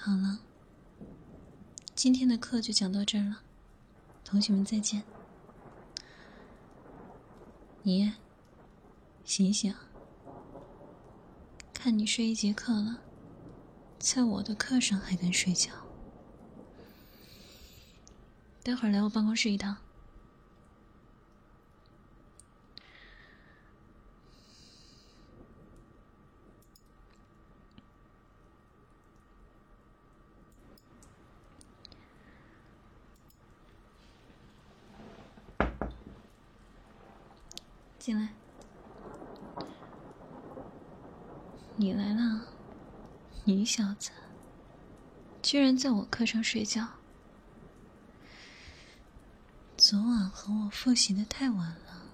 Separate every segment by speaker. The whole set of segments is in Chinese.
Speaker 1: 好了，今天的课就讲到这儿了，同学们再见。你醒醒，看你睡一节课了，在我的课上还敢睡觉？待会儿来我办公室一趟。进来，你来了，你小子，居然在我课上睡觉！昨晚和我复习的太晚了，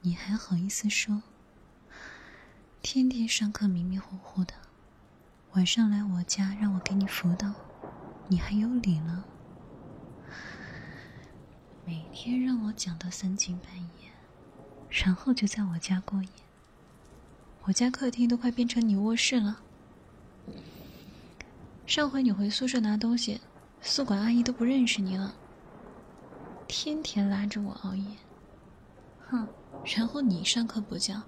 Speaker 1: 你还好意思说？天天上课迷迷糊糊的，晚上来我家让我给你辅导，你还有理了？每天让我讲到三更半夜，然后就在我家过夜。我家客厅都快变成你卧室了。上回你回宿舍拿东西，宿管阿姨都不认识你了。天天拉着我熬夜，哼！然后你上课不讲，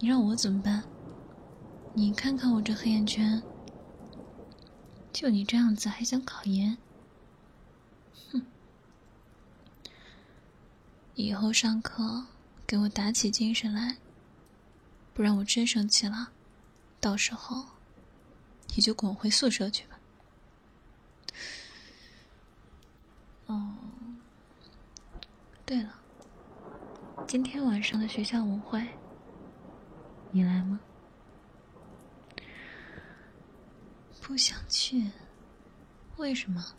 Speaker 1: 你让我怎么办？你看看我这黑眼圈，就你这样子还想考研？哼以后上课给我打起精神来，不然我真生气了。到时候你就滚回宿舍去吧。哦，对了，今天晚上的学校舞会，你来吗？不想去，为什么？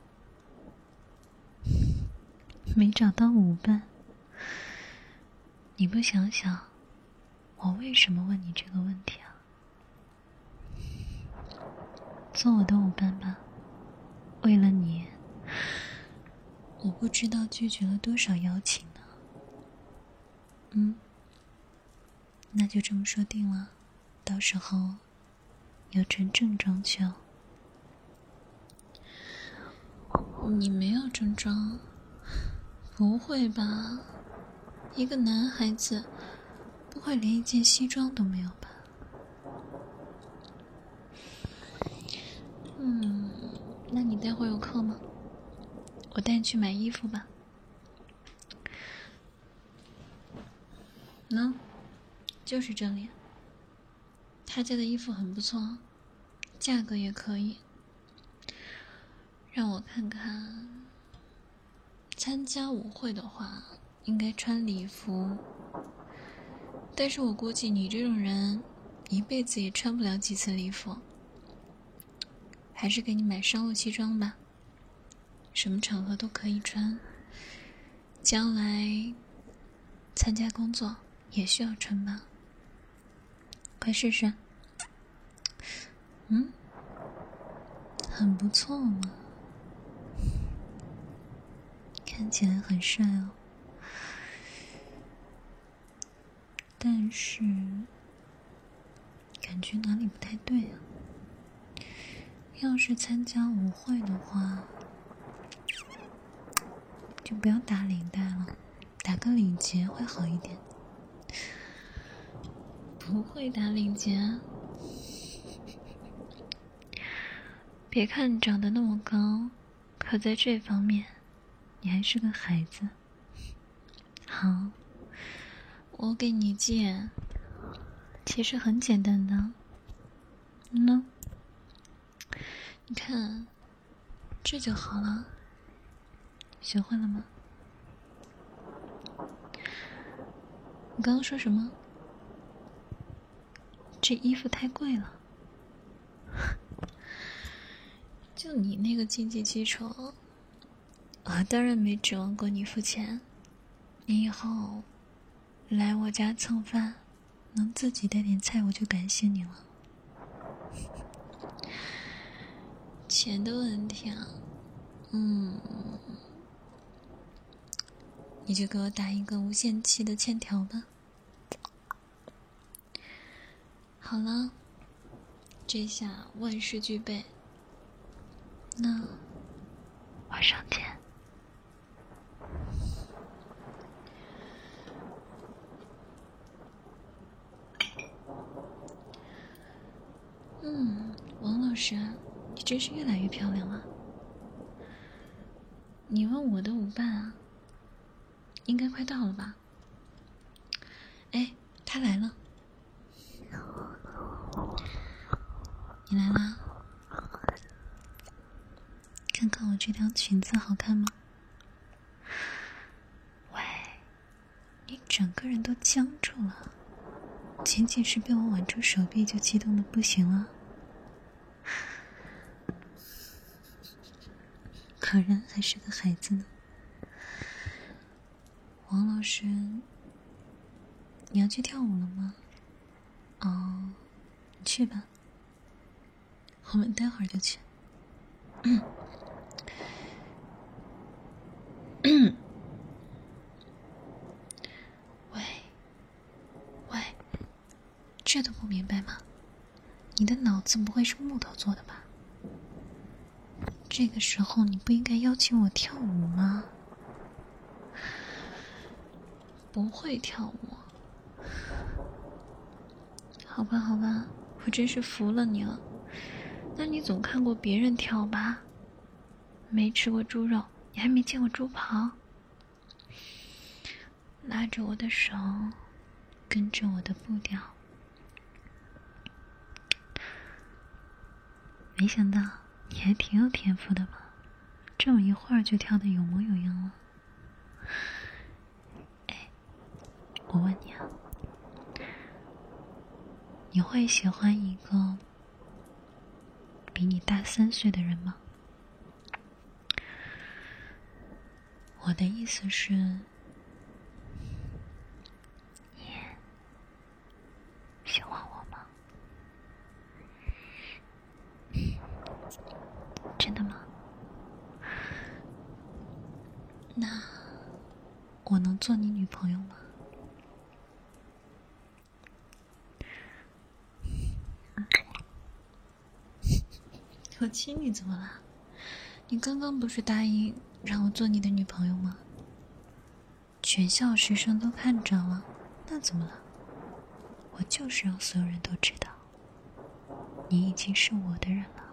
Speaker 1: 没找到舞伴。你不想想，我为什么问你这个问题啊？做我的舞伴吧，为了你，我不知道拒绝了多少邀请呢。嗯，那就这么说定了，到时候要穿正装去哦。你没有正装？不会吧？一个男孩子不会连一件西装都没有吧？嗯，那你待会有课吗？我带你去买衣服吧。喏，就是这里。他家的衣服很不错，价格也可以。让我看看，参加舞会的话。应该穿礼服，但是我估计你这种人，一辈子也穿不了几次礼服。还是给你买商务西装吧，什么场合都可以穿。将来参加工作也需要穿吧，快试试。嗯，很不错嘛，看起来很帅哦。但是，感觉哪里不太对啊？要是参加舞会的话，就不要打领带了，打个领结会好一点。不会打领结？别看你长得那么高，可在这方面，你还是个孩子。好。我给你借，其实很简单的。喏，你看，这就好了。学会了吗？你刚刚说什么？这衣服太贵了。就你那个经济基础，我当然没指望过你付钱。你以后。来我家蹭饭，能自己带点菜，我就感谢你了。钱的问题啊，嗯，你就给我打一个无限期的欠条吧。好了，这。下万事俱备。那晚上见。嗯，王老师，你真是越来越漂亮了。你问我的舞伴啊？应该快到了吧？哎，他来了。你来啦？看看我这条裙子好看吗？喂，你整个人都僵住了，仅仅是被我挽住手臂就激动的不行了？果然还是个孩子呢。王老师，你要去跳舞了吗？哦，你去吧，我们待会儿就去。嗯。喂，喂，这都不明白吗？你的脑子不会是木头做的吧？这个时候你不应该邀请我跳舞吗？不会跳舞。好吧，好吧，我真是服了你了。那你总看过别人跳吧？没吃过猪肉。你还没见过猪跑？拉着我的手，跟着我的步调。没想到你还挺有天赋的嘛，这么一会儿就跳的有模有样了。哎，我问你啊，你会喜欢一个比你大三岁的人吗？我的意思是，你喜欢我吗？真的吗？那我能做你女朋友吗？我亲你怎么了？你刚刚不是答应？让我做你的女朋友吗？全校学生都看着了，那怎么了？我就是让所有人都知道，你已经是我的人了。